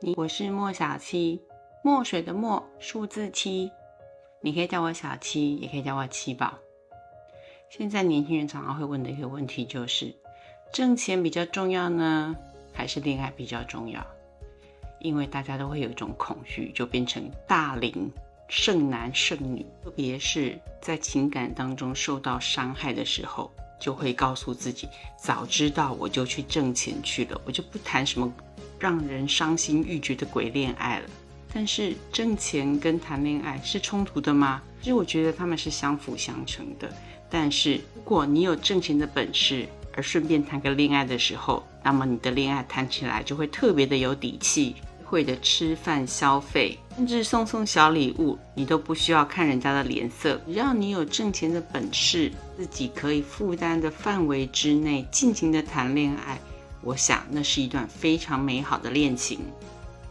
你我是莫小七，墨水的墨，数字七。你可以叫我小七，也可以叫我七宝。现在年轻人常常会问的一个问题就是：挣钱比较重要呢，还是恋爱比较重要？因为大家都会有一种恐惧，就变成大龄剩男剩女，特别是在情感当中受到伤害的时候，就会告诉自己：早知道我就去挣钱去了，我就不谈什么。让人伤心欲绝的鬼恋爱了，但是挣钱跟谈恋爱是冲突的吗？其实我觉得他们是相辅相成的。但是如果你有挣钱的本事，而顺便谈个恋爱的时候，那么你的恋爱谈起来就会特别的有底气，会的吃饭消费，甚至送送小礼物，你都不需要看人家的脸色，只要你有挣钱的本事，自己可以负担的范围之内，尽情的谈恋爱。我想那是一段非常美好的恋情，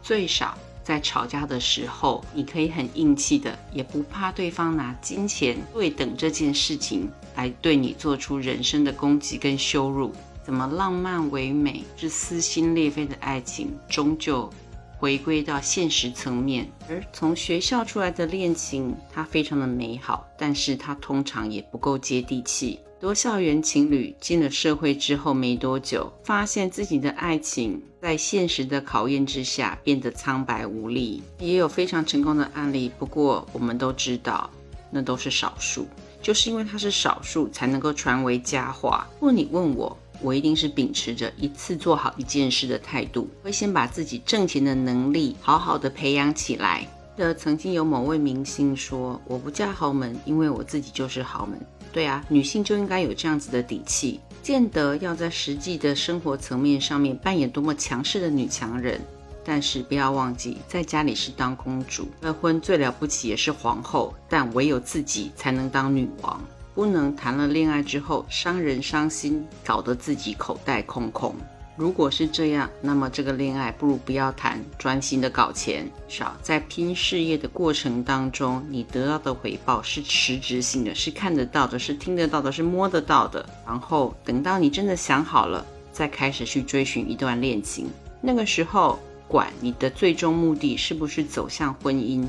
最少在吵架的时候，你可以很硬气的，也不怕对方拿金钱对等这件事情来对你做出人生的攻击跟羞辱。怎么浪漫唯美是撕心裂肺的爱情，终究回归到现实层面。而从学校出来的恋情，它非常的美好，但是它通常也不够接地气。多校园情侣进了社会之后没多久，发现自己的爱情在现实的考验之下变得苍白无力。也有非常成功的案例，不过我们都知道，那都是少数。就是因为它是少数，才能够传为佳话。如果你问我，我一定是秉持着一次做好一件事的态度，会先把自己挣钱的能力好好的培养起来。的曾经有某位明星说：“我不嫁豪门，因为我自己就是豪门。”对啊，女性就应该有这样子的底气，见得要在实际的生活层面上面扮演多么强势的女强人。但是不要忘记，在家里是当公主，结婚最了不起也是皇后，但唯有自己才能当女王，不能谈了恋爱之后伤人伤心，搞得自己口袋空空。如果是这样，那么这个恋爱不如不要谈，专心的搞钱。少在拼事业的过程当中，你得到的回报是实质性的，是看得到的，是听得到的，是摸得到的。然后等到你真的想好了，再开始去追寻一段恋情。那个时候，管你的最终目的是不是走向婚姻。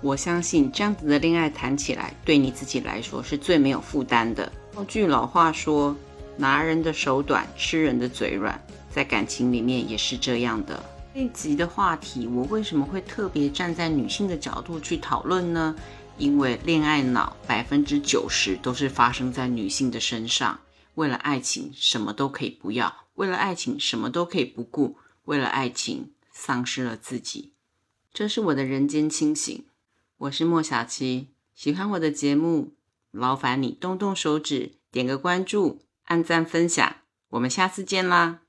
我相信这样子的恋爱谈起来，对你自己来说是最没有负担的。用句老话说。拿人的手短，吃人的嘴软，在感情里面也是这样的。这一集的话题，我为什么会特别站在女性的角度去讨论呢？因为恋爱脑百分之九十都是发生在女性的身上。为了爱情，什么都可以不要；为了爱情，什么都可以不顾；为了爱情，丧失了自己。这是我的人间清醒。我是莫小七，喜欢我的节目，劳烦你动动手指，点个关注。按赞分享，我们下次见啦！